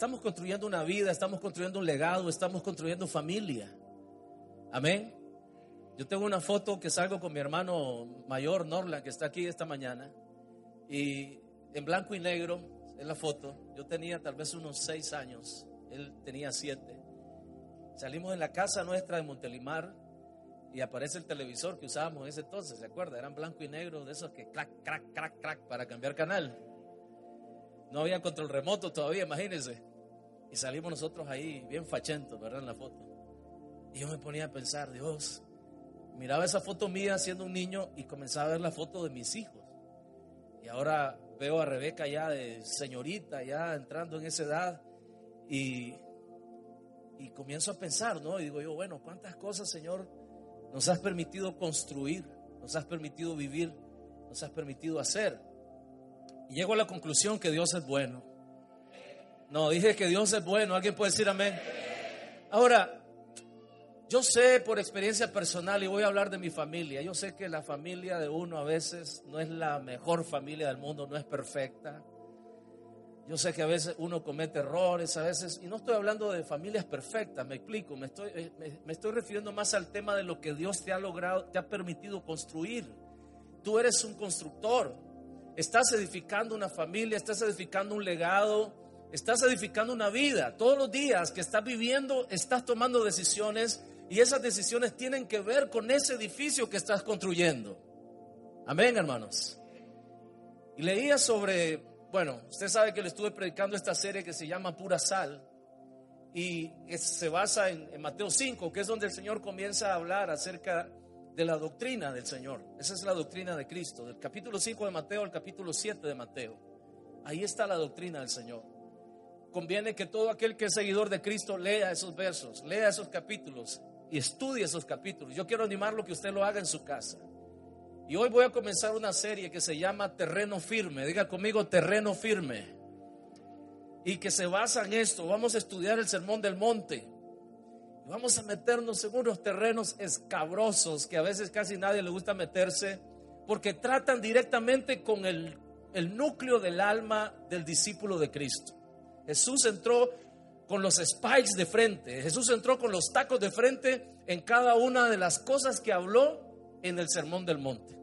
Estamos construyendo una vida, estamos construyendo un legado, estamos construyendo familia. Amén. Yo tengo una foto que salgo con mi hermano mayor, Norland, que está aquí esta mañana. Y en blanco y negro, en la foto, yo tenía tal vez unos seis años, él tenía siete. Salimos de la casa nuestra de Montelimar y aparece el televisor que usábamos en ese entonces, ¿se acuerda? Eran blanco y negro, de esos que crack, crack, crack, crack para cambiar canal. No había control remoto todavía, imagínense. Y salimos nosotros ahí bien fachentos, ¿verdad? En la foto. Y yo me ponía a pensar, Dios, miraba esa foto mía siendo un niño y comenzaba a ver la foto de mis hijos. Y ahora veo a Rebeca ya de señorita, ya entrando en esa edad. Y, y comienzo a pensar, ¿no? Y digo yo, bueno, ¿cuántas cosas, Señor, nos has permitido construir? Nos has permitido vivir, nos has permitido hacer. Y llego a la conclusión que Dios es bueno. No, dije que Dios es bueno. ¿Alguien puede decir amén? Ahora, yo sé por experiencia personal y voy a hablar de mi familia. Yo sé que la familia de uno a veces no es la mejor familia del mundo, no es perfecta. Yo sé que a veces uno comete errores, a veces, y no estoy hablando de familias perfectas, me explico, me estoy, eh, refiriendo más al tema de lo que Dios te ha logrado, te ha permitido construir. Tú eres un constructor, estás edificando una familia, estás edificando un legado, Estás edificando una vida. Todos los días que estás viviendo, estás tomando decisiones y esas decisiones tienen que ver con ese edificio que estás construyendo. Amén, hermanos. Y leía sobre, bueno, usted sabe que le estuve predicando esta serie que se llama Pura Sal y se basa en, en Mateo 5, que es donde el Señor comienza a hablar acerca de la doctrina del Señor. Esa es la doctrina de Cristo, del capítulo 5 de Mateo al capítulo 7 de Mateo. Ahí está la doctrina del Señor conviene que todo aquel que es seguidor de Cristo lea esos versos, lea esos capítulos y estudie esos capítulos. Yo quiero animarlo que usted lo haga en su casa. Y hoy voy a comenzar una serie que se llama Terreno Firme. Diga conmigo Terreno Firme. Y que se basa en esto. Vamos a estudiar el Sermón del Monte. Vamos a meternos en unos terrenos escabrosos que a veces casi nadie le gusta meterse porque tratan directamente con el, el núcleo del alma del discípulo de Cristo. Jesús entró con los spikes de frente. Jesús entró con los tacos de frente en cada una de las cosas que habló en el Sermón del Monte.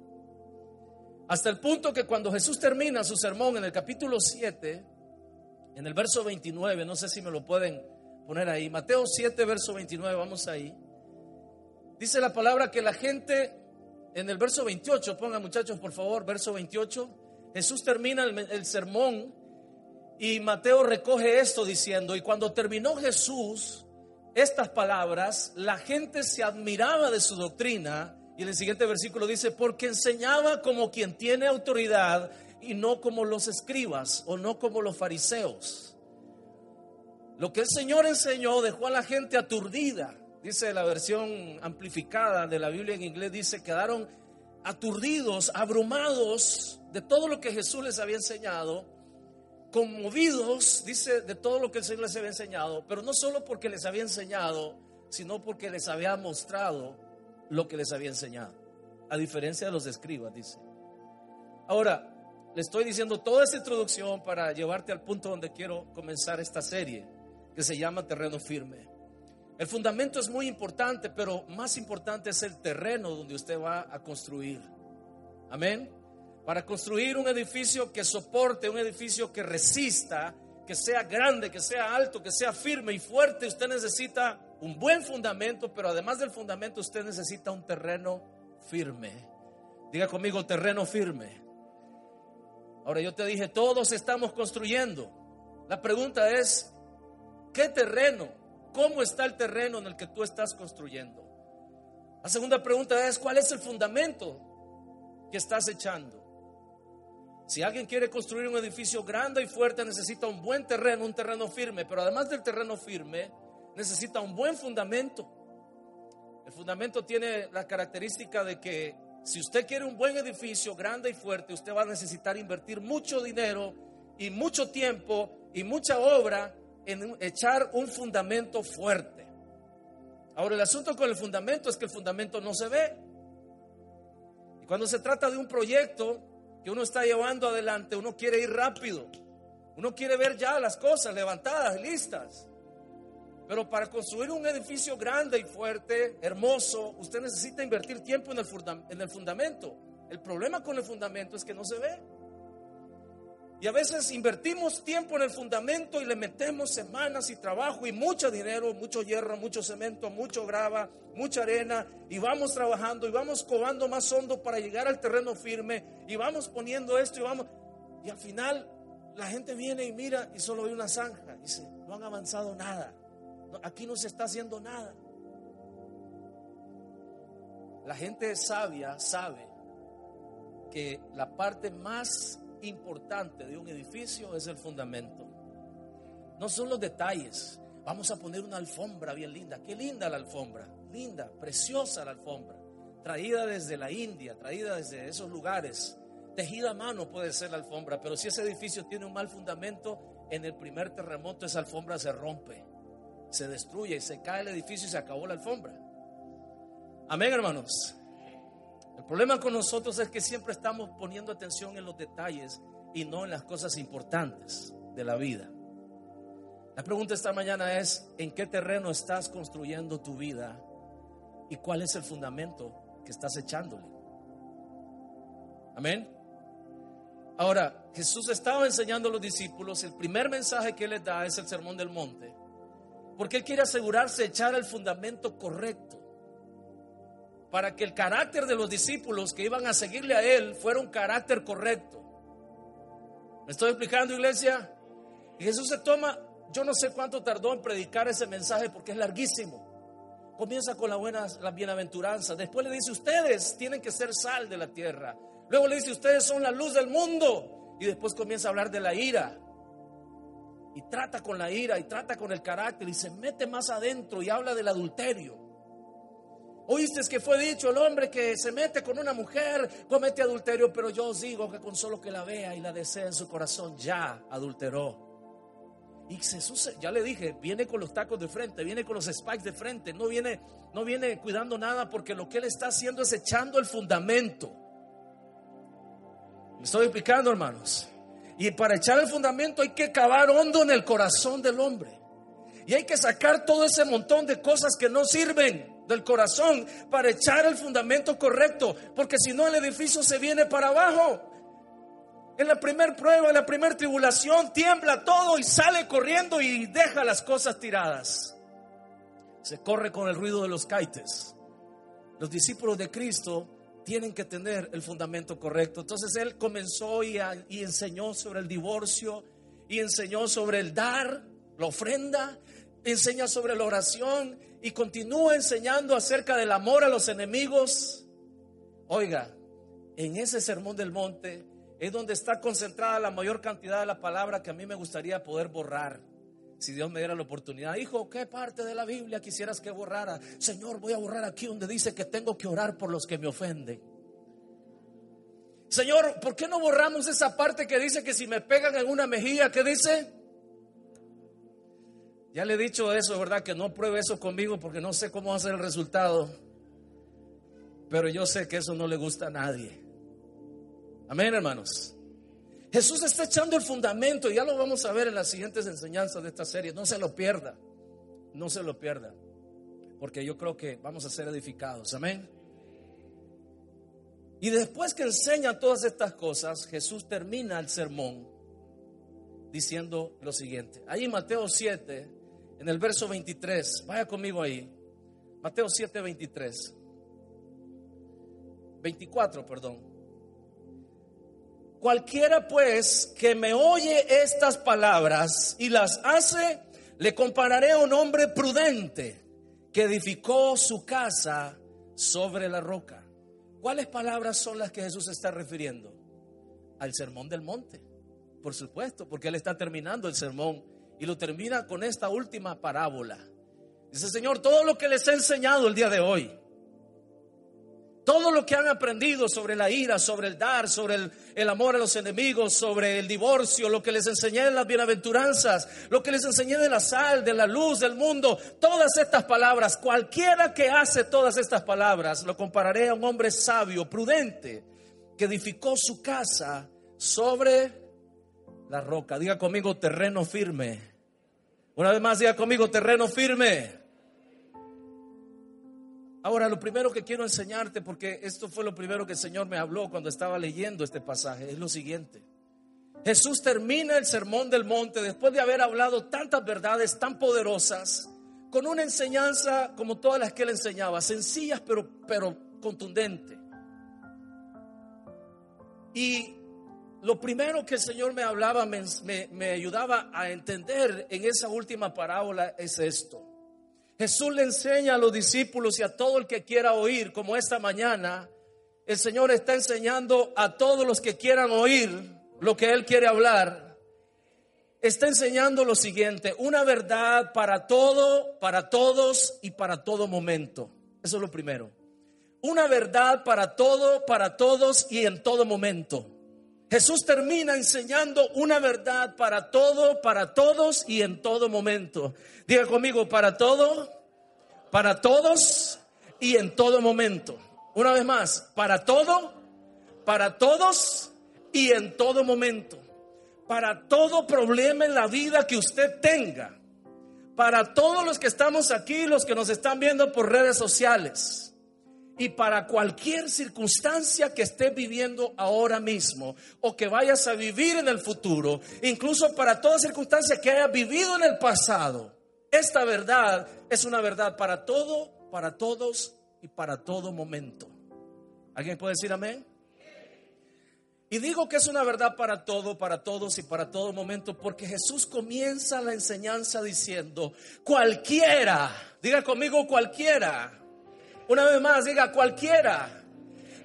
Hasta el punto que cuando Jesús termina su sermón en el capítulo 7, en el verso 29, no sé si me lo pueden poner ahí, Mateo 7, verso 29, vamos ahí. Dice la palabra que la gente, en el verso 28, pongan muchachos por favor, verso 28, Jesús termina el, el sermón y Mateo recoge esto diciendo, y cuando terminó Jesús estas palabras, la gente se admiraba de su doctrina. Y en el siguiente versículo dice, porque enseñaba como quien tiene autoridad y no como los escribas o no como los fariseos. Lo que el Señor enseñó dejó a la gente aturdida. Dice la versión amplificada de la Biblia en inglés, dice, quedaron aturdidos, abrumados de todo lo que Jesús les había enseñado conmovidos, dice, de todo lo que el Señor les había enseñado, pero no solo porque les había enseñado, sino porque les había mostrado lo que les había enseñado, a diferencia de los escribas, dice. Ahora, le estoy diciendo toda esta introducción para llevarte al punto donde quiero comenzar esta serie, que se llama Terreno Firme. El fundamento es muy importante, pero más importante es el terreno donde usted va a construir. Amén. Para construir un edificio que soporte, un edificio que resista, que sea grande, que sea alto, que sea firme y fuerte, usted necesita un buen fundamento, pero además del fundamento usted necesita un terreno firme. Diga conmigo, terreno firme. Ahora yo te dije, todos estamos construyendo. La pregunta es, ¿qué terreno? ¿Cómo está el terreno en el que tú estás construyendo? La segunda pregunta es, ¿cuál es el fundamento que estás echando? Si alguien quiere construir un edificio grande y fuerte, necesita un buen terreno, un terreno firme, pero además del terreno firme, necesita un buen fundamento. El fundamento tiene la característica de que si usted quiere un buen edificio grande y fuerte, usted va a necesitar invertir mucho dinero y mucho tiempo y mucha obra en echar un fundamento fuerte. Ahora el asunto con el fundamento es que el fundamento no se ve. Y cuando se trata de un proyecto, que uno está llevando adelante, uno quiere ir rápido. Uno quiere ver ya las cosas levantadas, listas. Pero para construir un edificio grande y fuerte, hermoso, usted necesita invertir tiempo en el, en el fundamento. El problema con el fundamento es que no se ve. Y a veces invertimos tiempo en el fundamento y le metemos semanas y trabajo y mucho dinero, mucho hierro, mucho cemento, mucho grava, mucha arena y vamos trabajando y vamos covando más hondo para llegar al terreno firme y vamos poniendo esto y vamos y al final la gente viene y mira y solo ve una zanja, dice, no han avanzado nada. Aquí no se está haciendo nada. La gente sabia sabe que la parte más importante de un edificio es el fundamento. No son los detalles. Vamos a poner una alfombra bien linda. Qué linda la alfombra. Linda, preciosa la alfombra. Traída desde la India, traída desde esos lugares. Tejida a mano puede ser la alfombra, pero si ese edificio tiene un mal fundamento, en el primer terremoto esa alfombra se rompe, se destruye, y se cae el edificio y se acabó la alfombra. Amén, hermanos. El problema con nosotros es que siempre estamos poniendo atención en los detalles y no en las cosas importantes de la vida. La pregunta esta mañana es, ¿en qué terreno estás construyendo tu vida y cuál es el fundamento que estás echándole? Amén. Ahora, Jesús estaba enseñando a los discípulos, el primer mensaje que les da es el Sermón del Monte, porque Él quiere asegurarse de echar el fundamento correcto para que el carácter de los discípulos que iban a seguirle a él fuera un carácter correcto. ¿Me estoy explicando, iglesia? Y Jesús se toma, yo no sé cuánto tardó en predicar ese mensaje porque es larguísimo. Comienza con la buena, la bienaventuranza. Después le dice, ustedes tienen que ser sal de la tierra. Luego le dice, ustedes son la luz del mundo. Y después comienza a hablar de la ira. Y trata con la ira y trata con el carácter y se mete más adentro y habla del adulterio. Oíste que fue dicho, el hombre que se mete con una mujer comete adulterio, pero yo os digo que con solo que la vea y la desea en su corazón ya adulteró. Y Jesús, ya le dije, viene con los tacos de frente, viene con los spikes de frente, no viene, no viene cuidando nada porque lo que él está haciendo es echando el fundamento. Me estoy explicando, hermanos. Y para echar el fundamento hay que cavar hondo en el corazón del hombre. Y hay que sacar todo ese montón de cosas que no sirven del corazón para echar el fundamento correcto, porque si no el edificio se viene para abajo. En la primer prueba, en la primera tribulación, tiembla todo y sale corriendo y deja las cosas tiradas. Se corre con el ruido de los caites. Los discípulos de Cristo tienen que tener el fundamento correcto. Entonces él comenzó y, y enseñó sobre el divorcio y enseñó sobre el dar, la ofrenda, enseña sobre la oración y continúa enseñando acerca del amor a los enemigos. Oiga, en ese sermón del monte es donde está concentrada la mayor cantidad de la palabra que a mí me gustaría poder borrar. Si Dios me diera la oportunidad, hijo, ¿qué parte de la Biblia quisieras que borrara? Señor, voy a borrar aquí donde dice que tengo que orar por los que me ofenden. Señor, ¿por qué no borramos esa parte que dice que si me pegan en una mejilla, ¿qué dice? Ya le he dicho eso, ¿verdad? Que no pruebe eso conmigo porque no sé cómo va a ser el resultado. Pero yo sé que eso no le gusta a nadie. Amén, hermanos. Jesús está echando el fundamento, ya lo vamos a ver en las siguientes enseñanzas de esta serie. No se lo pierda, no se lo pierda, porque yo creo que vamos a ser edificados. Amén. Y después que enseña todas estas cosas, Jesús termina el sermón diciendo lo siguiente. Ahí Mateo 7, en el verso 23. Vaya conmigo ahí. Mateo 7, 23. 24, perdón. Cualquiera pues que me oye estas palabras y las hace, le compararé a un hombre prudente que edificó su casa sobre la roca. ¿Cuáles palabras son las que Jesús está refiriendo? Al sermón del monte, por supuesto, porque Él está terminando el sermón y lo termina con esta última parábola. Dice, Señor, todo lo que les he enseñado el día de hoy, todo lo que han aprendido sobre la ira, sobre el dar, sobre el, amor a los enemigos, sobre el divorcio, lo que les enseñé en las bienaventuranzas, lo que les enseñé de la sal, de la luz, del mundo, todas estas palabras, cualquiera que hace todas estas palabras, lo compararé a un hombre sabio, prudente, que edificó su casa sobre la roca. Diga conmigo terreno firme. Una vez más, diga conmigo terreno firme. Ahora, lo primero que quiero enseñarte, porque esto fue lo primero que el Señor me habló cuando estaba leyendo este pasaje, es lo siguiente. Jesús termina el sermón del monte después de haber hablado tantas verdades tan poderosas, con una enseñanza como todas las que él enseñaba, sencillas pero, pero contundente. Y lo primero que el Señor me hablaba, me, me ayudaba a entender en esa última parábola es esto. Jesús le enseña a los discípulos y a todo el que quiera oír, como esta mañana, el Señor está enseñando a todos los que quieran oír lo que Él quiere hablar. Está enseñando lo siguiente, una verdad para todo, para todos y para todo momento. Eso es lo primero. Una verdad para todo, para todos y en todo momento. Jesús termina enseñando una verdad para todo, para todos y en todo momento. Diga conmigo, para todo, para todos y en todo momento. Una vez más, para todo, para todos y en todo momento. Para todo problema en la vida que usted tenga. Para todos los que estamos aquí, los que nos están viendo por redes sociales y para cualquier circunstancia que estés viviendo ahora mismo o que vayas a vivir en el futuro, incluso para toda circunstancia que hayas vivido en el pasado. Esta verdad es una verdad para todo, para todos y para todo momento. ¿Alguien puede decir amén? Y digo que es una verdad para todo, para todos y para todo momento, porque Jesús comienza la enseñanza diciendo, cualquiera, diga conmigo cualquiera, una vez más, diga cualquiera.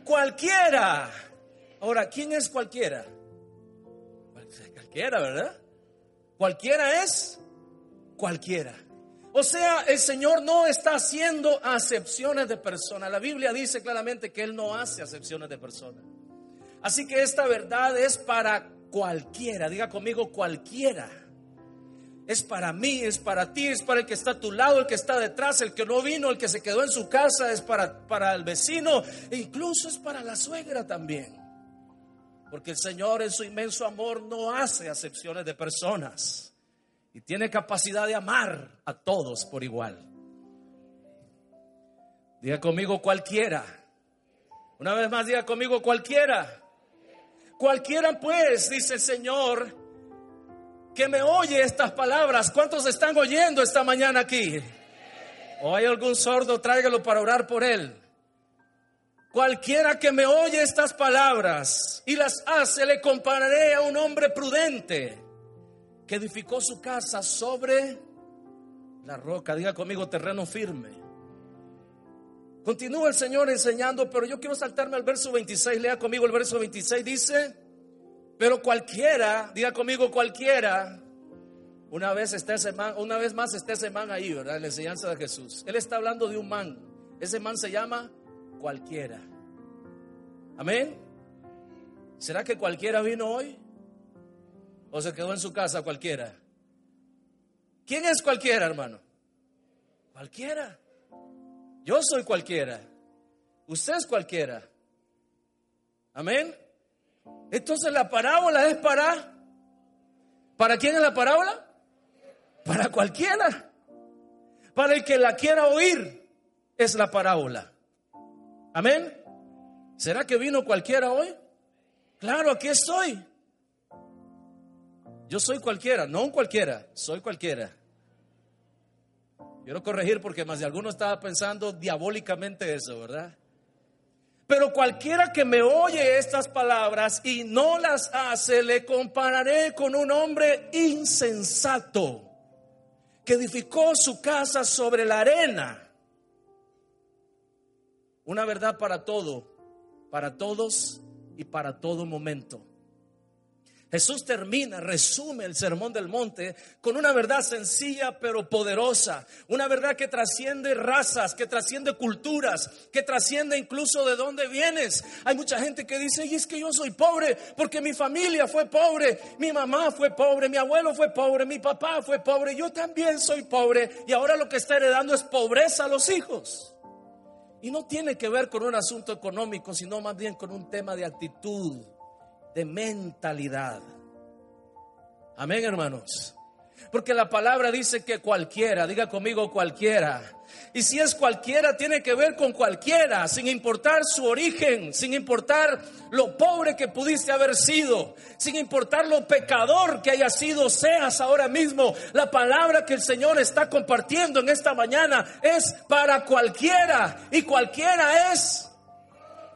Cualquiera. Ahora, ¿quién es cualquiera? Cualquiera, ¿verdad? Cualquiera es cualquiera. O sea, el Señor no está haciendo acepciones de personas. La Biblia dice claramente que Él no hace acepciones de personas. Así que esta verdad es para cualquiera. Diga conmigo cualquiera. Es para mí, es para ti, es para el que está a tu lado, el que está detrás, el que no vino, el que se quedó en su casa, es para, para el vecino, e incluso es para la suegra también. Porque el Señor en su inmenso amor no hace acepciones de personas y tiene capacidad de amar a todos por igual. Diga conmigo cualquiera. Una vez más, diga conmigo cualquiera. Cualquiera pues, dice el Señor, que me oye estas palabras. ¿Cuántos están oyendo esta mañana aquí? ¿O hay algún sordo? Tráigalo para orar por él. Cualquiera que me oye estas palabras y las hace, le compararé a un hombre prudente que edificó su casa sobre la roca. Diga conmigo, terreno firme. Continúa el Señor enseñando, pero yo quiero saltarme al verso 26. Lea conmigo el verso 26. Dice, pero cualquiera, diga conmigo cualquiera, una vez, está ese man, una vez más está ese man ahí, ¿verdad? En la enseñanza de Jesús. Él está hablando de un man. Ese man se llama cualquiera. Amén. ¿Será que cualquiera vino hoy? ¿O se quedó en su casa cualquiera? ¿Quién es cualquiera, hermano? Cualquiera. Yo soy cualquiera. Usted es cualquiera. Amén. Entonces la parábola es para... ¿Para quién es la parábola? Para cualquiera. Para el que la quiera oír es la parábola. Amén. ¿Será que vino cualquiera hoy? Claro, aquí estoy. Yo soy cualquiera, no un cualquiera, soy cualquiera. Quiero corregir porque más de alguno estaba pensando diabólicamente eso, ¿verdad? Pero cualquiera que me oye estas palabras y no las hace, le compararé con un hombre insensato que edificó su casa sobre la arena. Una verdad para todo, para todos y para todo momento. Jesús termina, resume el sermón del monte con una verdad sencilla pero poderosa, una verdad que trasciende razas, que trasciende culturas, que trasciende incluso de dónde vienes. Hay mucha gente que dice, y es que yo soy pobre porque mi familia fue pobre, mi mamá fue pobre, mi abuelo fue pobre, mi papá fue pobre, yo también soy pobre y ahora lo que está heredando es pobreza a los hijos. Y no tiene que ver con un asunto económico, sino más bien con un tema de actitud de mentalidad. Amén, hermanos. Porque la palabra dice que cualquiera, diga conmigo cualquiera. Y si es cualquiera, tiene que ver con cualquiera, sin importar su origen, sin importar lo pobre que pudiste haber sido, sin importar lo pecador que haya sido, seas ahora mismo. La palabra que el Señor está compartiendo en esta mañana es para cualquiera. Y cualquiera es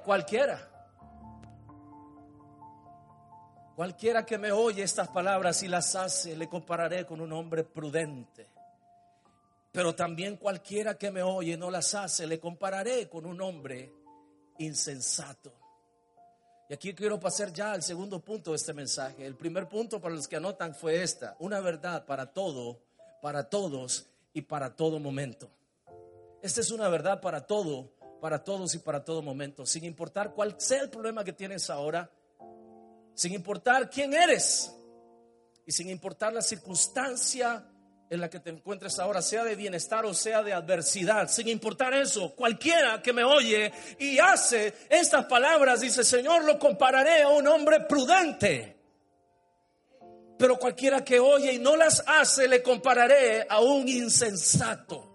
cualquiera. Cualquiera que me oye estas palabras y las hace, le compararé con un hombre prudente. Pero también cualquiera que me oye no las hace, le compararé con un hombre insensato. Y aquí quiero pasar ya al segundo punto de este mensaje. El primer punto para los que anotan fue esta, una verdad para todo, para todos y para todo momento. Esta es una verdad para todo, para todos y para todo momento, sin importar cuál sea el problema que tienes ahora, sin importar quién eres y sin importar la circunstancia en la que te encuentres ahora, sea de bienestar o sea de adversidad, sin importar eso, cualquiera que me oye y hace estas palabras, dice, Señor, lo compararé a un hombre prudente. Pero cualquiera que oye y no las hace, le compararé a un insensato.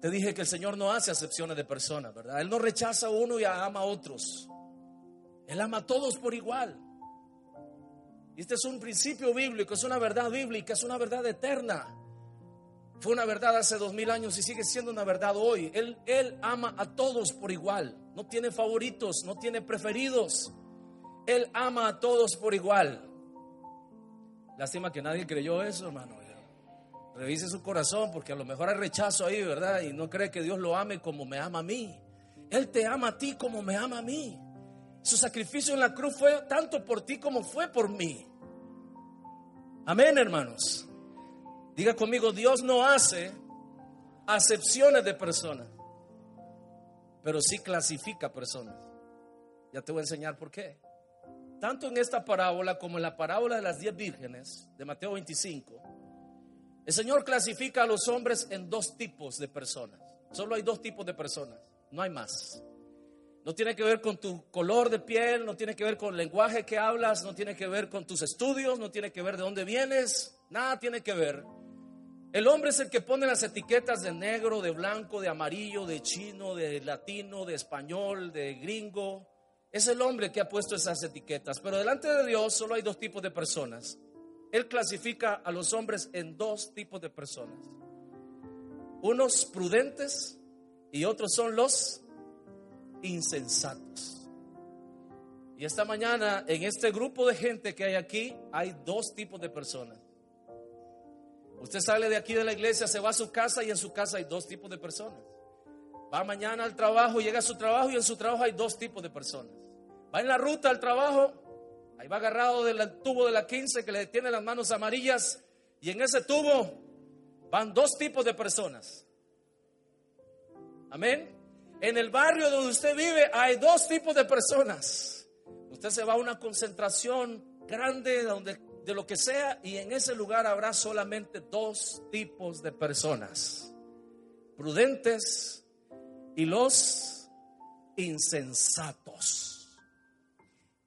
Te dije que el Señor no hace acepciones de personas, ¿verdad? Él no rechaza a uno y ama a otros. Él ama a todos por igual. Este es un principio bíblico, es una verdad bíblica, es una verdad eterna. Fue una verdad hace dos mil años y sigue siendo una verdad hoy. Él, él ama a todos por igual. No tiene favoritos, no tiene preferidos. Él ama a todos por igual. Lástima que nadie creyó eso, hermano. Revise su corazón porque a lo mejor hay rechazo ahí, ¿verdad? Y no cree que Dios lo ame como me ama a mí. Él te ama a ti como me ama a mí. Su sacrificio en la cruz fue tanto por ti como fue por mí. Amén, hermanos. Diga conmigo, Dios no hace acepciones de personas, pero sí clasifica personas. Ya te voy a enseñar por qué. Tanto en esta parábola como en la parábola de las diez vírgenes de Mateo 25, el Señor clasifica a los hombres en dos tipos de personas. Solo hay dos tipos de personas, no hay más. No tiene que ver con tu color de piel, no tiene que ver con el lenguaje que hablas, no tiene que ver con tus estudios, no tiene que ver de dónde vienes, nada tiene que ver. El hombre es el que pone las etiquetas de negro, de blanco, de amarillo, de chino, de latino, de español, de gringo. Es el hombre que ha puesto esas etiquetas. Pero delante de Dios solo hay dos tipos de personas. Él clasifica a los hombres en dos tipos de personas. Unos prudentes y otros son los insensatos. Y esta mañana, en este grupo de gente que hay aquí, hay dos tipos de personas. Usted sale de aquí de la iglesia, se va a su casa y en su casa hay dos tipos de personas. Va mañana al trabajo, llega a su trabajo y en su trabajo hay dos tipos de personas. Va en la ruta al trabajo, ahí va agarrado del tubo de la 15 que le tiene las manos amarillas y en ese tubo van dos tipos de personas. Amén. En el barrio donde usted vive hay dos tipos de personas. Usted se va a una concentración grande donde, de lo que sea y en ese lugar habrá solamente dos tipos de personas. Prudentes y los insensatos.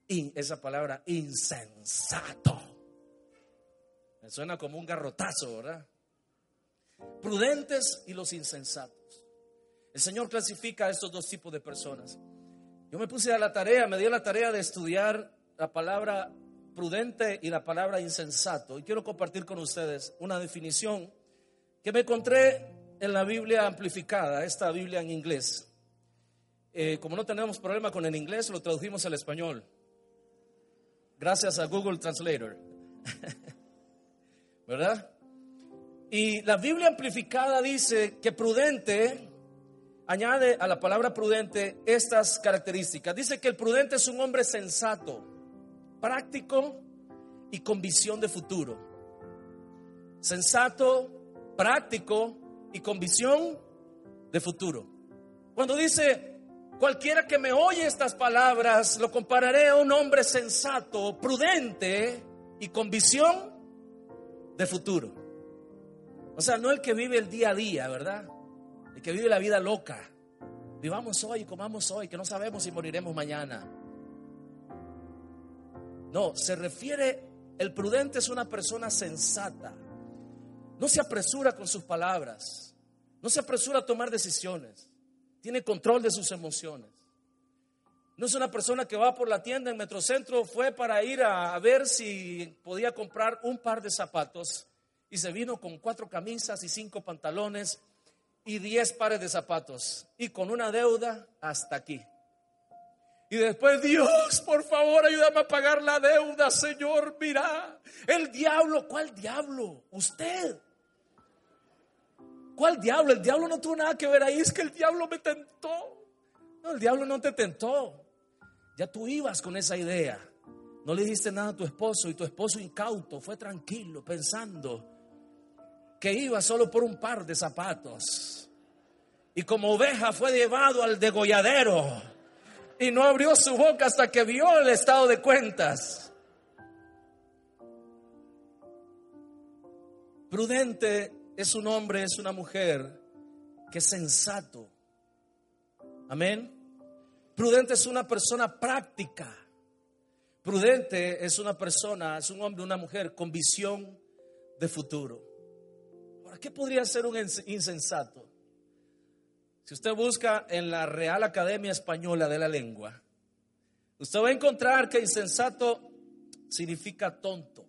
Y esa palabra insensato. Me suena como un garrotazo, ¿verdad? Prudentes y los insensatos. El Señor clasifica a estos dos tipos de personas. Yo me puse a la tarea, me dio la tarea de estudiar la palabra prudente y la palabra insensato. Y quiero compartir con ustedes una definición que me encontré en la Biblia amplificada, esta Biblia en inglés. Eh, como no tenemos problema con el inglés, lo tradujimos al español. Gracias a Google Translator. ¿Verdad? Y la Biblia amplificada dice que prudente añade a la palabra prudente estas características. Dice que el prudente es un hombre sensato, práctico y con visión de futuro. Sensato, práctico y con visión de futuro. Cuando dice, cualquiera que me oye estas palabras, lo compararé a un hombre sensato, prudente y con visión de futuro. O sea, no el que vive el día a día, ¿verdad? El que vive la vida loca. Vivamos hoy, comamos hoy, que no sabemos si moriremos mañana. No, se refiere, el prudente es una persona sensata. No se apresura con sus palabras. No se apresura a tomar decisiones. Tiene control de sus emociones. No es una persona que va por la tienda en Metrocentro, fue para ir a, ver si podía comprar un par de zapatos y se vino con cuatro camisas y cinco pantalones y diez pares de zapatos y con una deuda hasta aquí. Y después, Dios, por favor, ayúdame a pagar la deuda, Señor. Mira, el diablo, ¿cuál diablo? Usted. ¿Cuál diablo? El diablo no tuvo nada que ver ahí, es que el diablo me tentó. No, el diablo no te tentó. Ya tú ibas con esa idea. No le dijiste nada a tu esposo y tu esposo incauto fue tranquilo pensando que iba solo por un par de zapatos. Y como oveja fue llevado al degolladero y no abrió su boca hasta que vio el estado de cuentas. Prudente es un hombre, es una mujer que es sensato. Amén. Prudente es una persona práctica. Prudente es una persona, es un hombre, una mujer con visión de futuro. ¿Qué podría ser un insensato? Si usted busca en la Real Academia Española de la Lengua, usted va a encontrar que insensato significa tonto.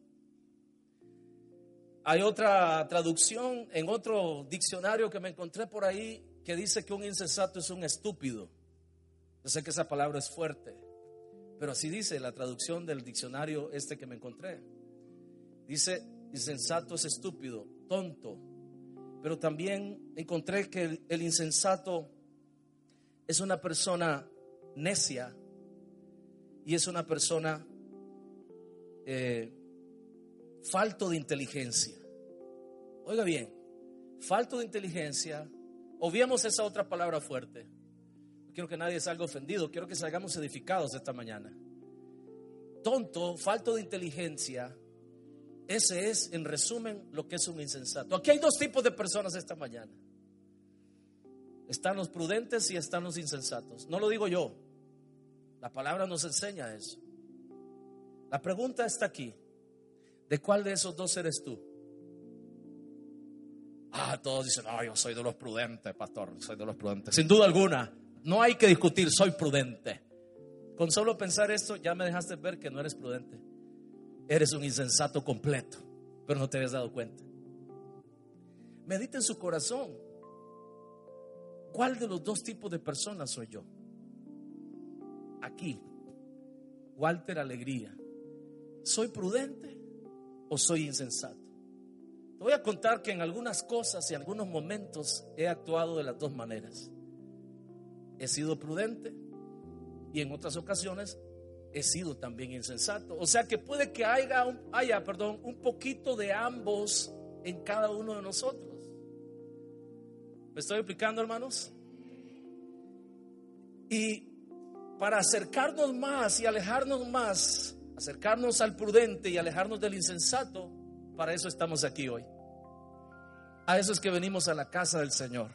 Hay otra traducción en otro diccionario que me encontré por ahí que dice que un insensato es un estúpido. Yo sé que esa palabra es fuerte, pero así dice la traducción del diccionario este que me encontré. Dice, insensato es estúpido, tonto, pero también encontré que el, insensato es una persona necia y es una persona eh, falto de inteligencia. Oiga bien, falto de inteligencia, obviemos esa otra palabra fuerte. No quiero que nadie salga ofendido, quiero que salgamos edificados esta mañana. Tonto, falto de inteligencia, ese es, en resumen, lo que es un insensato. Aquí hay dos tipos de personas esta mañana. Están los prudentes y están los insensatos. No lo digo yo. La palabra nos enseña eso. La pregunta está aquí. ¿De cuál de esos dos eres tú? Ah, todos dicen, ah, yo soy de los prudentes, pastor, soy de los prudentes. Sin duda alguna, no hay que discutir, soy prudente. Con solo pensar esto, ya me dejaste ver que no eres prudente. Eres un insensato completo, pero no te habías dado cuenta. Medita en su corazón. ¿Cuál de los dos tipos de personas soy yo? Aquí, Walter Alegría. ¿Soy prudente o soy insensato? Te voy a contar que en algunas cosas y algunos momentos he actuado de las dos maneras. He sido prudente y en otras ocasiones he sido también insensato. O sea que puede que haya, perdón, un poquito de ambos en cada uno de nosotros. ¿Me estoy explicando, hermanos? Y para acercarnos más y alejarnos más, acercarnos al prudente y alejarnos del insensato, para eso estamos aquí hoy. A eso es que venimos a la casa del Señor.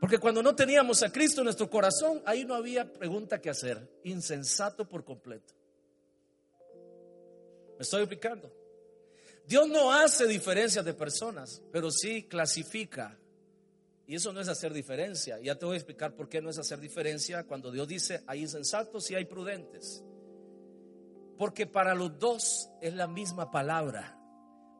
Porque cuando no teníamos a Cristo en nuestro corazón, ahí no había pregunta que hacer. Insensato por completo. ¿Me estoy explicando? Dios no hace diferencias de personas, pero sí clasifica. Y eso no es hacer diferencia. Ya te voy a explicar por qué no es hacer diferencia cuando Dios dice hay insensatos y hay prudentes. Porque para los dos es la misma palabra.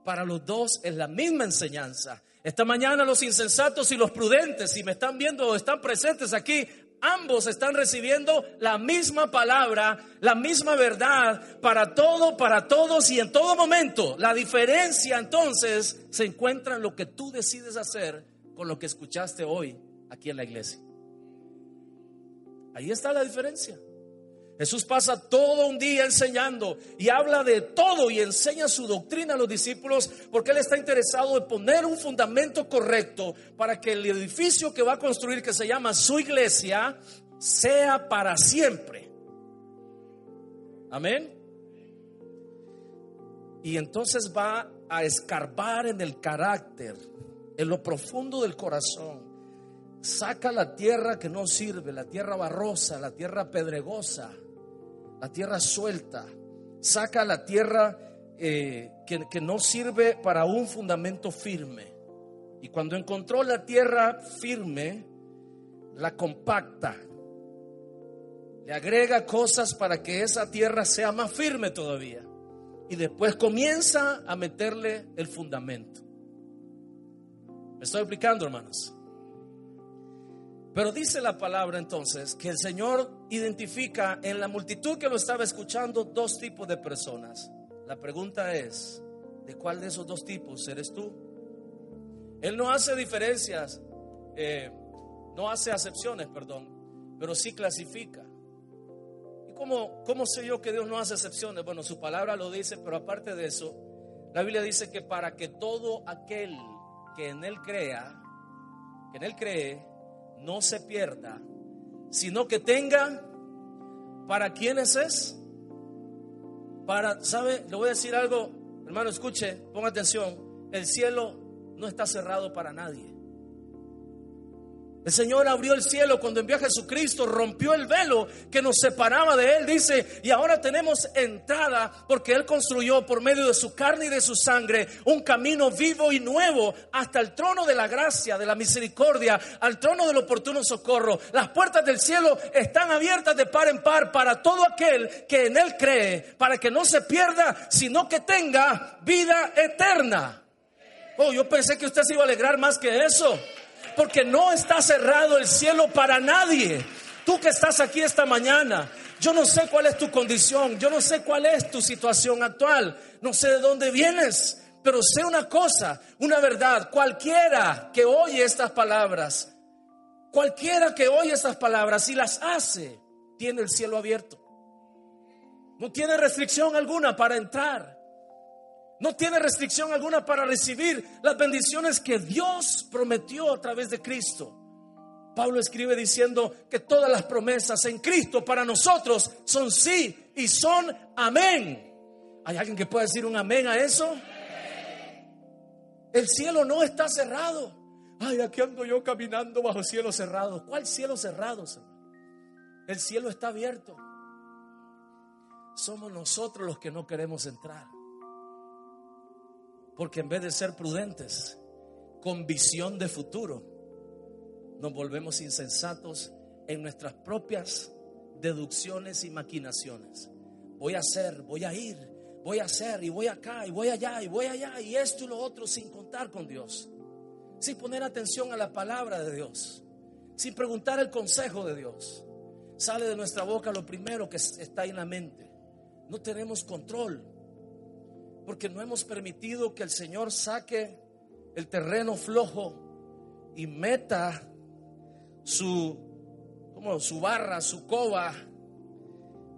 Para los dos es la misma enseñanza. Esta mañana los insensatos y los prudentes, si me están viendo o están presentes aquí, ambos están recibiendo la misma palabra, la misma verdad para todo, para todos y en todo momento. La diferencia entonces se encuentra en lo que tú decides hacer con lo que escuchaste hoy aquí en la iglesia. Ahí está la diferencia. Jesús pasa todo un día enseñando y habla de todo y enseña su doctrina a los discípulos porque Él está interesado en poner un fundamento correcto para que el edificio que va a construir, que se llama su iglesia, sea para siempre. Amén. Y entonces va a escarbar en el carácter, en lo profundo del corazón. Saca la tierra que no sirve, la tierra barrosa, la tierra pedregosa la tierra suelta, saca la tierra eh, que, que no sirve para un fundamento firme. Y cuando encontró la tierra firme, la compacta, le agrega cosas para que esa tierra sea más firme todavía. Y después comienza a meterle el fundamento. ¿Me estoy explicando, hermanos? Pero dice la palabra entonces que el Señor identifica en la multitud que lo estaba escuchando dos tipos de personas. La pregunta es, ¿de cuál de esos dos tipos eres tú? Él no hace diferencias, eh, no hace acepciones, perdón, pero sí clasifica. ¿Y cómo, cómo sé yo que Dios no hace excepciones? Bueno, su palabra lo dice, pero aparte de eso, la Biblia dice que para que todo aquel que en Él crea, que en Él cree, no se pierda, sino que tenga para quienes es. Para, ¿sabe? Le voy a decir algo, hermano, escuche, ponga atención. El cielo no está cerrado para nadie. El Señor abrió el cielo cuando envió a Jesucristo, rompió el velo que nos separaba de Él, dice, y ahora tenemos entrada porque Él construyó por medio de su carne y de su sangre un camino vivo y nuevo hasta el trono de la gracia, de la misericordia, al trono del oportuno socorro. Las puertas del cielo están abiertas de par en par para todo aquel que en Él cree, para que no se pierda, sino que tenga vida eterna. Oh, yo pensé que usted se iba a alegrar más que eso porque no está cerrado el cielo para nadie. Tú que estás aquí esta mañana, yo no sé cuál es tu condición, yo no sé cuál es tu situación actual, no sé de dónde vienes, pero sé una cosa, una verdad, cualquiera que oye estas palabras, cualquiera que oye estas palabras y las hace, tiene el cielo abierto. No tiene restricción alguna para entrar. No tiene restricción alguna para recibir las bendiciones que Dios prometió a través de Cristo. Pablo escribe diciendo que todas las promesas en Cristo para nosotros son sí y son amén. ¿Hay alguien que pueda decir un amén a eso? El cielo no está cerrado. Ay, aquí ando yo caminando bajo cielo cerrado. ¿Cuál cielo cerrado? El cielo está abierto. Somos nosotros los que no queremos entrar. Porque en vez de ser prudentes, con visión de futuro, nos volvemos insensatos en nuestras propias deducciones y maquinaciones. Voy a hacer, voy a ir, voy a hacer y voy acá y voy allá y voy allá y esto y lo otro sin contar con Dios. Sin poner atención a la palabra de Dios. Sin preguntar el consejo de Dios. Sale de nuestra boca lo primero que está en la mente. No tenemos control porque no hemos permitido que el Señor saque el terreno flojo y meta su, su barra, su coba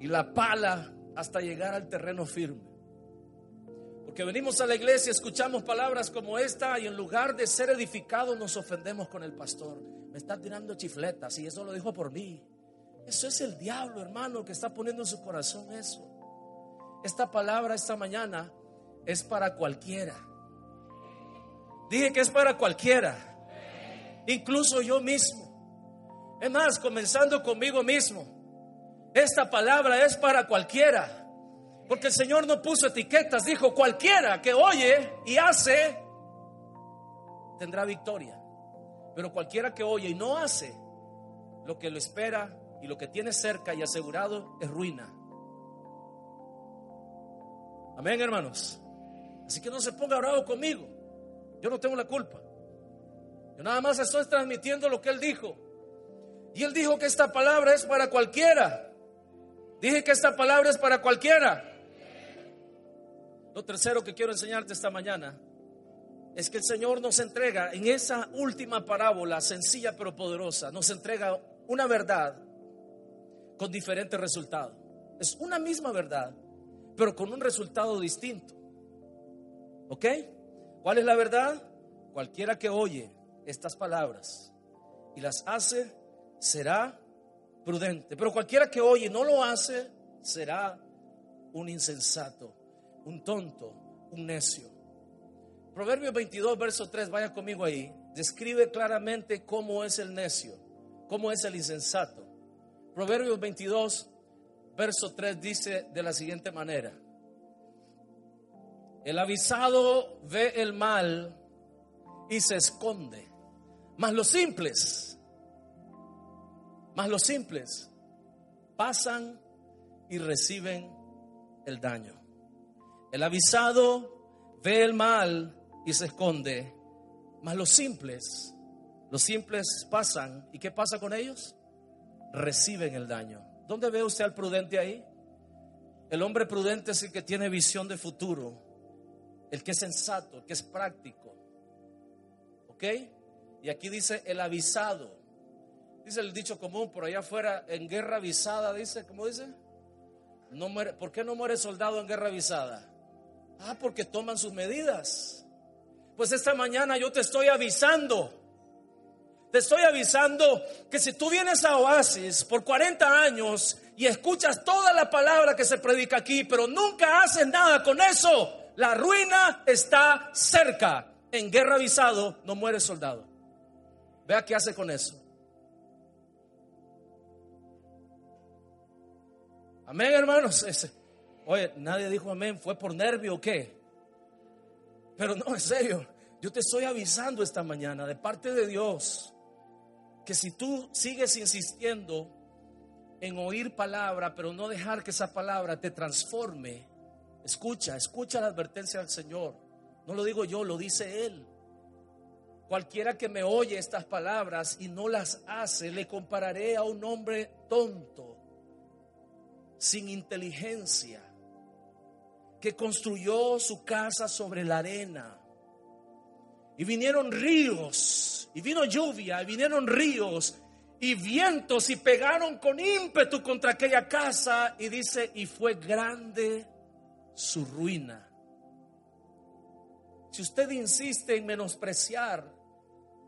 y la pala hasta llegar al terreno firme. Porque venimos a la iglesia, escuchamos palabras como esta y en lugar de ser edificados nos ofendemos con el pastor. Me está tirando chifletas y eso lo dijo por mí. Eso es el diablo, hermano, que está poniendo en su corazón eso. Esta palabra esta mañana es para cualquiera. Dije que es para cualquiera. Incluso yo mismo. Es más, comenzando conmigo mismo. Esta palabra es para cualquiera. Porque el Señor no puso etiquetas. Dijo, cualquiera que oye y hace, tendrá victoria. Pero cualquiera que oye y no hace, lo que lo espera y lo que tiene cerca y asegurado es ruina. Amén, hermanos. Así que no se ponga bravo conmigo. Yo no tengo la culpa. Yo nada más estoy transmitiendo lo que él dijo. Y él dijo que esta palabra es para cualquiera. Dije que esta palabra es para cualquiera. Lo tercero que quiero enseñarte esta mañana es que el Señor nos entrega en esa última parábola sencilla pero poderosa, nos entrega una verdad con diferentes resultados. Es una misma verdad, pero con un resultado distinto. ¿Ok? ¿Cuál es la verdad? Cualquiera que oye estas palabras y las hace, será prudente. Pero cualquiera que oye y no lo hace, será un insensato, un tonto, un necio. Proverbios 22, verso 3, vaya conmigo ahí, describe claramente cómo es el necio, cómo es el insensato. Proverbios 22, verso 3 dice de la siguiente manera, el avisado ve el mal y se esconde, mas los simples, mas los simples pasan y reciben el daño. El avisado ve el mal y se esconde, mas los simples, los simples pasan. ¿Y qué pasa con ellos? Reciben el daño. ¿Dónde ve usted al prudente ahí? El hombre prudente es el que tiene visión de futuro, el que es sensato, el que es práctico. ¿Ok? Y aquí dice el avisado. Dice el dicho común por allá afuera, en guerra avisada, dice, ¿cómo dice? No muere, ¿Por qué no muere soldado en guerra avisada? Ah, porque toman sus medidas. Pues esta mañana yo te estoy avisando. Te estoy avisando que si tú vienes a Oasis por 40 años y escuchas toda la palabra que se predica aquí, pero nunca haces nada con eso, la ruina está cerca. En guerra avisado no muere soldado. Vea qué hace con eso. Amén, hermanos. Oye, nadie dijo amén. ¿Fue por nervio o qué? Pero no, en serio. Yo te estoy avisando esta mañana de parte de Dios que si tú sigues insistiendo en oír palabra, pero no dejar que esa palabra te transforme, escucha, escucha la advertencia del Señor. No lo digo yo, lo dice Él. Cualquiera que me oye estas palabras y no las hace, le compararé a un hombre tonto, sin inteligencia, que construyó su casa sobre la arena. Y vinieron ríos, y vino lluvia, y vinieron ríos, y vientos, y pegaron con ímpetu contra aquella casa. Y dice, y fue grande su ruina. Si usted insiste en menospreciar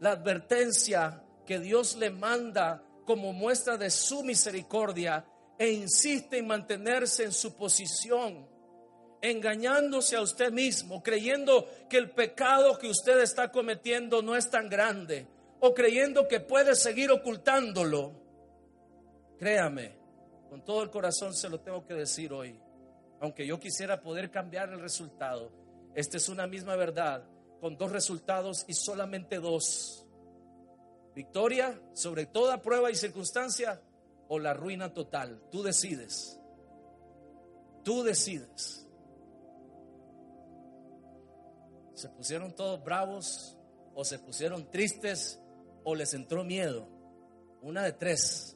la advertencia que Dios le manda como muestra de su misericordia e insiste en mantenerse en su posición, engañándose a usted mismo, creyendo que el pecado que usted está cometiendo no es tan grande o creyendo que puede seguir ocultándolo. Créame, con todo el corazón se lo tengo que decir hoy, aunque yo quisiera poder cambiar el resultado, esta es una misma verdad con dos resultados y solamente dos. Victoria sobre toda prueba y circunstancia o la ruina total. Tú decides. Tú decides. Se pusieron todos bravos o se pusieron tristes o les entró miedo. Una de tres.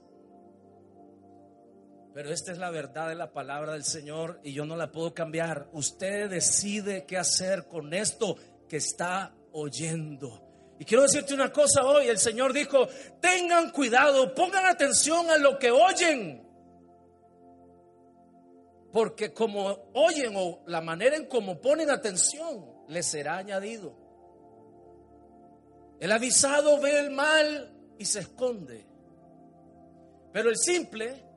Pero esta es la verdad de la palabra del Señor y yo no la puedo cambiar. Usted decide qué hacer con esto que está oyendo. Y quiero decirte una cosa hoy, el Señor dijo, tengan cuidado, pongan atención a lo que oyen. Porque como oyen o la manera en cómo ponen atención, les será añadido. El avisado ve el mal y se esconde. Pero el simple,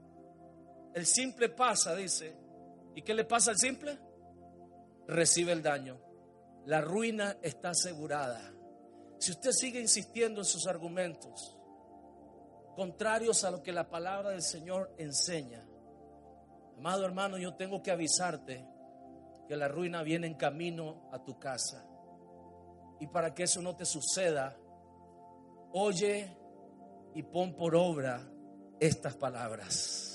el simple pasa, dice. ¿Y qué le pasa al simple? Recibe el daño la ruina está asegurada. Si usted sigue insistiendo en sus argumentos, contrarios a lo que la palabra del Señor enseña, amado hermano, yo tengo que avisarte que la ruina viene en camino a tu casa. Y para que eso no te suceda, oye y pon por obra estas palabras.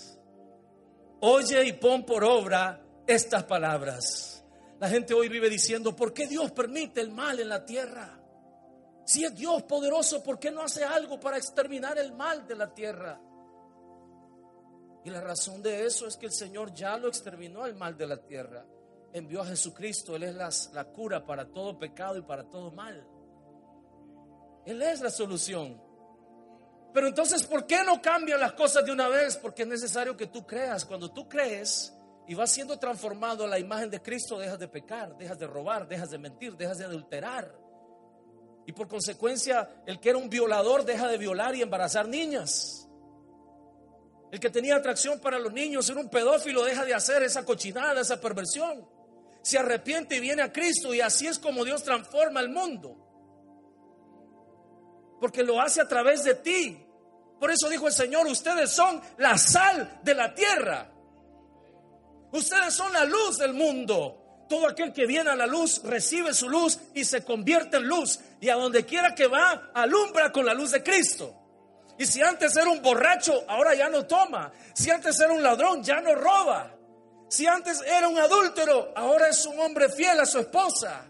Oye y pon por obra estas palabras. La gente hoy vive diciendo, ¿por qué Dios permite el mal en la tierra? Si es Dios poderoso, ¿por qué no hace algo para exterminar el mal de la tierra? Y la razón de eso es que el Señor ya lo exterminó el mal de la tierra. Envió a Jesucristo, Él es la, la cura para todo pecado y para todo mal. Él es la solución. Pero entonces, ¿por qué no cambian las cosas de una vez? Porque es necesario que tú creas. Cuando tú crees y vas siendo transformado a la imagen de Cristo, dejas de pecar, dejas de robar, dejas de mentir, dejas de adulterar. Y por consecuencia, el que era un violador deja de violar y embarazar niñas. El que tenía atracción para los niños, era un pedófilo, deja de hacer esa cochinada, esa perversión. Se arrepiente y viene a Cristo y así es como Dios transforma el mundo. Porque lo hace a través de ti. Por eso dijo el Señor, ustedes son la sal de la tierra. Ustedes son la luz del mundo. Todo aquel que viene a la luz recibe su luz y se convierte en luz. Y a donde quiera que va, alumbra con la luz de Cristo. Y si antes era un borracho, ahora ya no toma. Si antes era un ladrón, ya no roba. Si antes era un adúltero, ahora es un hombre fiel a su esposa.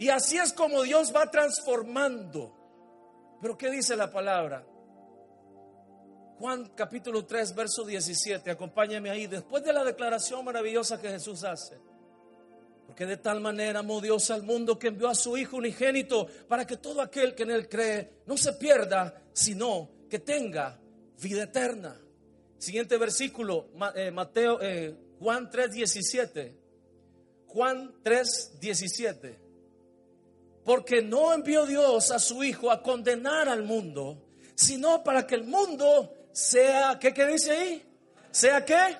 Y así es como Dios va transformando. Pero ¿qué dice la palabra? Juan capítulo 3, verso 17, acompáñame ahí, después de la declaración maravillosa que Jesús hace. Porque de tal manera amó Dios al mundo que envió a su Hijo unigénito para que todo aquel que en él cree no se pierda, sino que tenga vida eterna. Siguiente versículo, eh, Mateo, eh, Juan 3, 17. Juan 3, 17. Porque no envió Dios a su Hijo a condenar al mundo, sino para que el mundo sea, ¿qué, qué dice ahí? ¿Sea qué?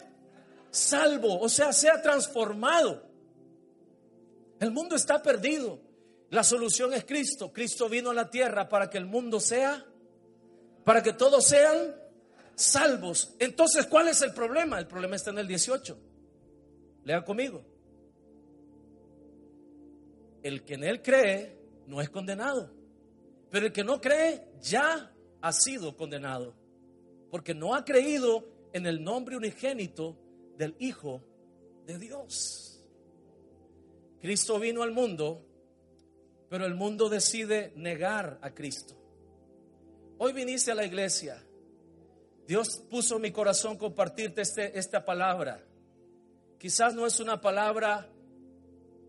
Salvo, o sea, sea transformado. El mundo está perdido. La solución es Cristo. Cristo vino a la tierra para que el mundo sea, para que todos sean salvos. Entonces, ¿cuál es el problema? El problema está en el 18. Lea conmigo. El que en él cree no es condenado. Pero el que no cree ya ha sido condenado porque no ha creído en el nombre unigénito del Hijo de Dios. Cristo vino al mundo, pero el mundo decide negar a Cristo. Hoy viniste a la iglesia. Dios puso en mi corazón compartirte este, esta palabra. Quizás no es una palabra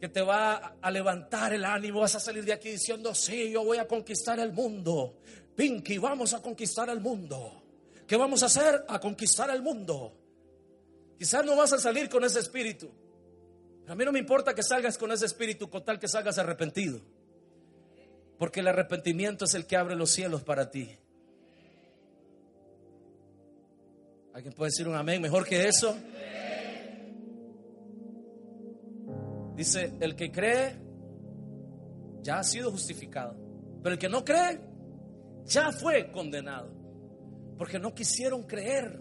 que te va a levantar el ánimo, vas a salir de aquí diciendo, sí, yo voy a conquistar el mundo. Pinky, vamos a conquistar el mundo. ¿Qué vamos a hacer? A conquistar el mundo. Quizás no vas a salir con ese espíritu. a mí no me importa que salgas con ese espíritu con tal que salgas arrepentido. Porque el arrepentimiento es el que abre los cielos para ti. ¿Alguien puede decir un amén mejor que eso? Dice, el que cree ya ha sido justificado. Pero el que no cree ya fue condenado porque no quisieron creer.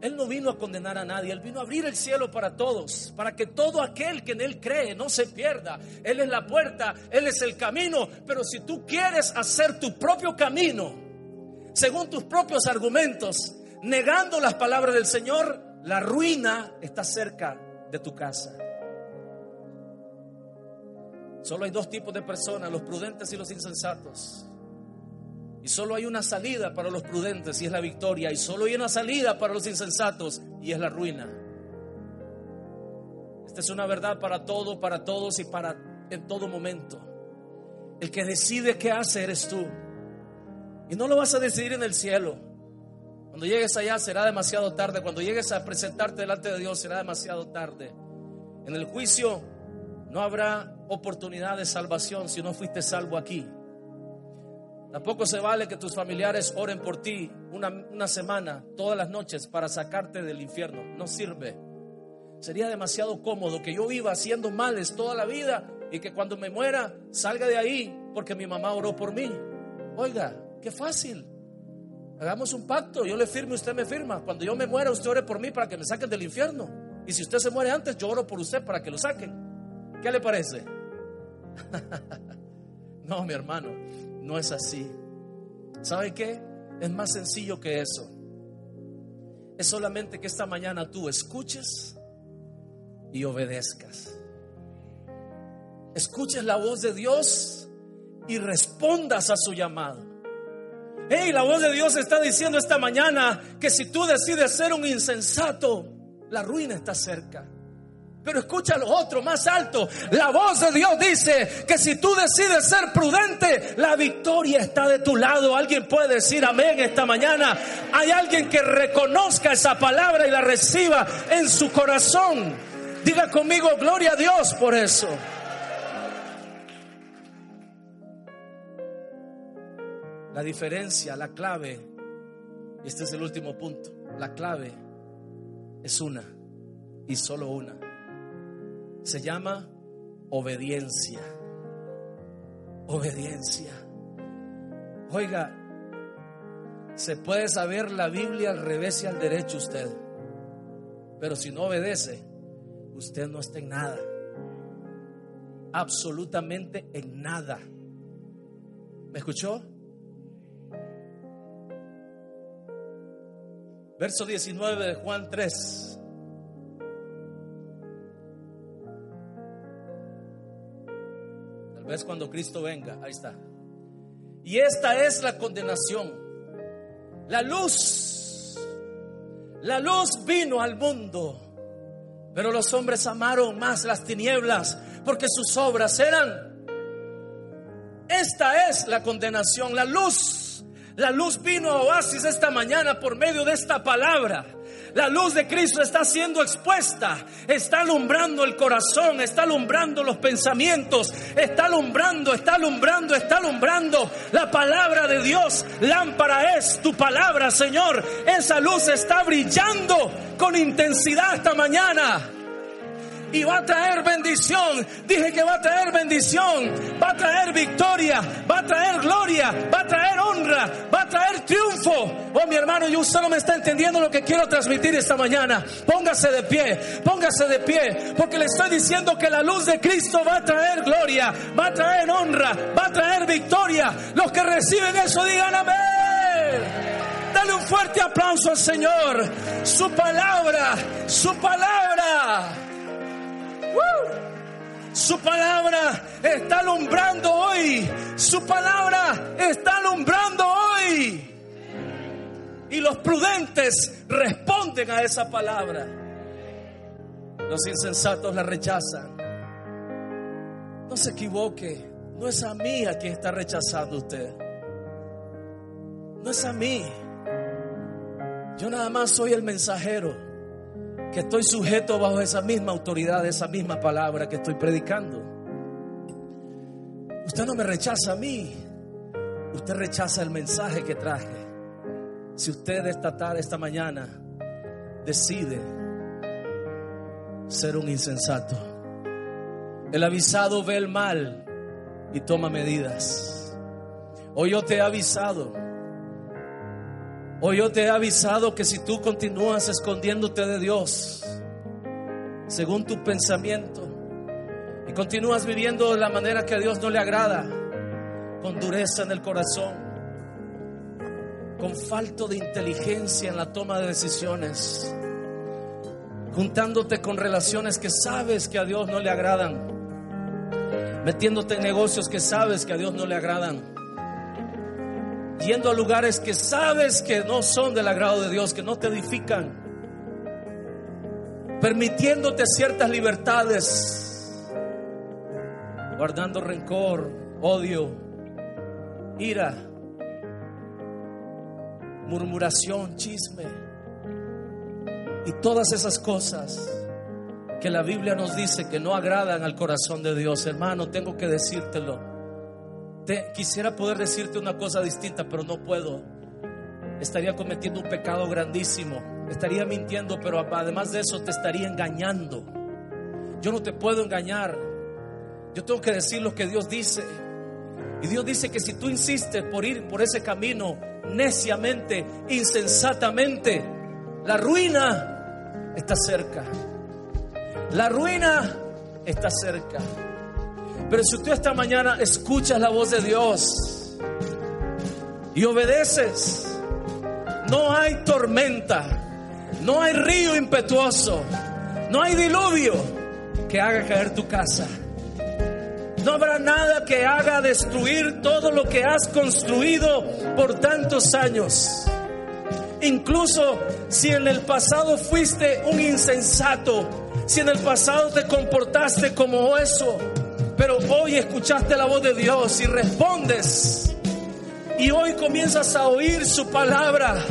Él no vino a condenar a nadie, Él vino a abrir el cielo para todos, para que todo aquel que en Él cree no se pierda. Él es la puerta, Él es el camino, pero si tú quieres hacer tu propio camino, según tus propios argumentos, negando las palabras del Señor, la ruina está cerca de tu casa. Solo hay dos tipos de personas, los prudentes y los insensatos. Y solo hay una salida para los prudentes y es la victoria. Y solo hay una salida para los insensatos y es la ruina. Esta es una verdad para todo, para todos y para en todo momento. El que decide qué hace eres tú. Y no lo vas a decidir en el cielo. Cuando llegues allá será demasiado tarde. Cuando llegues a presentarte delante de Dios será demasiado tarde. En el juicio no habrá oportunidad de salvación si no fuiste salvo aquí. Tampoco se vale que tus familiares oren por ti una, semana, todas las noches, para sacarte del infierno. No sirve. Sería demasiado cómodo que yo viva haciendo males toda la vida y que cuando me muera salga de ahí porque mi mamá oró por mí. Oiga, qué fácil. Hagamos un pacto, yo le firme, usted me firma. Cuando yo me muera, usted ore por mí para que me saquen del infierno. Y si usted se muere antes, yo oro por usted para que lo saquen. ¿Qué le parece? no, mi hermano. No es así. ¿Sabe qué? Es más sencillo que eso. Es solamente que esta mañana tú escuches y obedezcas. Escuches la voz de Dios y respondas a su llamado. Hey, la voz de Dios está diciendo esta mañana que si tú decides ser un insensato, la ruina está cerca. Pero escucha lo otro más alto. La voz de Dios dice que si tú decides ser prudente, la victoria está de tu lado. Alguien puede decir amén esta mañana. Hay alguien que reconozca esa palabra y la reciba en su corazón. Diga conmigo, gloria a Dios por eso. La diferencia, la clave, este es el último punto, la clave es una y solo una. Se llama obediencia. Obediencia. Oiga, se puede saber la Biblia al revés y al derecho usted, pero si no obedece, usted no está en nada. Absolutamente en nada. ¿Me escuchó? Verso 19 de Juan 3. Vez cuando Cristo venga, ahí está. Y esta es la condenación. La luz, la luz vino al mundo, pero los hombres amaron más las tinieblas porque sus obras eran. Esta es la condenación, la luz la luz vino a Oasis esta mañana por medio de esta palabra. La luz de Cristo está siendo expuesta, está alumbrando el corazón, está alumbrando los pensamientos, está alumbrando, está alumbrando, está alumbrando la palabra de Dios. Lámpara es tu palabra, Señor. Esa luz está brillando con intensidad esta mañana y va a traer bendición. Dije que va a traer bendición, va a traer victoria, va a traer gloria, va a traer honra, va a traer triunfo. Oh, mi hermano, y usted no me está entendiendo lo que quiero transmitir esta mañana. Póngase de pie, póngase de pie, porque le estoy diciendo que la luz de Cristo va a traer gloria, va a traer honra, va a traer victoria. Los que reciben eso digan amén. Dale un fuerte aplauso al Señor. Su palabra, su palabra. Su palabra está alumbrando hoy. Su palabra está alumbrando hoy. Y los prudentes responden a esa palabra. Los insensatos la rechazan. No se equivoque. No es a mí a quien está rechazando usted. No es a mí. Yo nada más soy el mensajero que estoy sujeto bajo esa misma autoridad, esa misma palabra que estoy predicando. Usted no me rechaza a mí, usted rechaza el mensaje que traje. Si usted esta tarde, esta mañana, decide ser un insensato, el avisado ve el mal y toma medidas. Hoy yo te he avisado Hoy yo te he avisado que si tú continúas escondiéndote de Dios, según tu pensamiento, y continúas viviendo de la manera que a Dios no le agrada, con dureza en el corazón, con falto de inteligencia en la toma de decisiones, juntándote con relaciones que sabes que a Dios no le agradan, metiéndote en negocios que sabes que a Dios no le agradan yendo a lugares que sabes que no son del agrado de Dios, que no te edifican, permitiéndote ciertas libertades, guardando rencor, odio, ira, murmuración, chisme y todas esas cosas que la Biblia nos dice que no agradan al corazón de Dios. Hermano, tengo que decírtelo quisiera poder decirte una cosa distinta, pero no puedo. Estaría cometiendo un pecado grandísimo. Estaría mintiendo, pero además de eso te estaría engañando. Yo no te puedo engañar. Yo tengo que decir lo que Dios dice. Y Dios dice que si tú insistes por ir por ese camino neciamente, insensatamente, la ruina está cerca. La ruina está cerca. Pero si tú esta mañana escuchas la voz de Dios y obedeces, no hay tormenta, no hay río impetuoso, no hay diluvio que haga caer tu casa. No habrá nada que haga destruir todo lo que has construido por tantos años. Incluso si en el pasado fuiste un insensato, Si en el pasado te comportaste como eso, pero hoy escuchaste la voz de Dios y respondes. Y hoy comienzas a oír su palabra.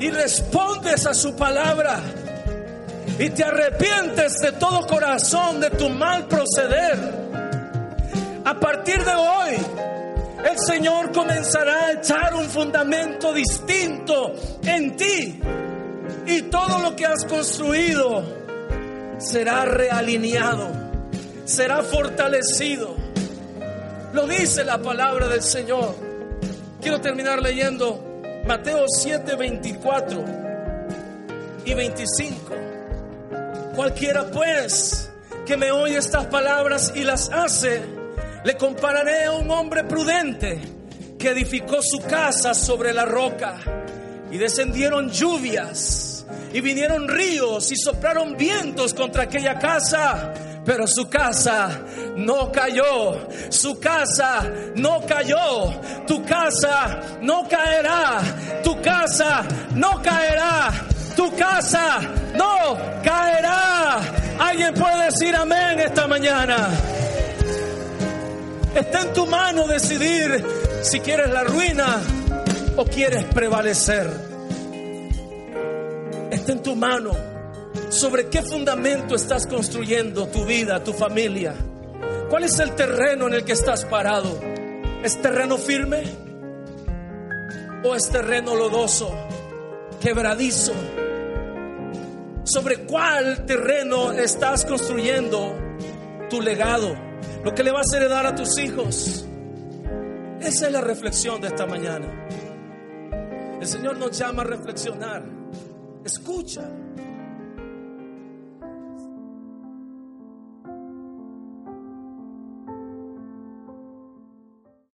Y respondes a su palabra. Y te arrepientes de todo corazón de tu mal proceder. A partir de hoy, el Señor comenzará a echar un fundamento distinto en ti. Y todo lo que has construido será realineado será fortalecido. Lo dice la palabra del Señor. Quiero terminar leyendo Mateo 7, 24 y 25. Cualquiera pues que me oye estas palabras y las hace, le compararé a un hombre prudente que edificó su casa sobre la roca y descendieron lluvias y vinieron ríos y soplaron vientos contra aquella casa pero su casa no cayó, su casa no cayó, tu casa no caerá, tu casa no caerá, tu casa no caerá. Alguien puede decir amén esta mañana. Está en tu mano decidir si quieres la ruina o quieres prevalecer. Está en tu mano sobre qué fundamento estás construyendo tu vida, tu familia. ¿Cuál es el terreno en el que estás parado? ¿Es terreno firme? ¿O es terreno lodoso, quebradizo? ¿Sobre cuál terreno estás construyendo tu legado? Lo que le vas a heredar a tus hijos. Esa es la reflexión de esta mañana. El Señor nos llama a reflexionar. Escucha.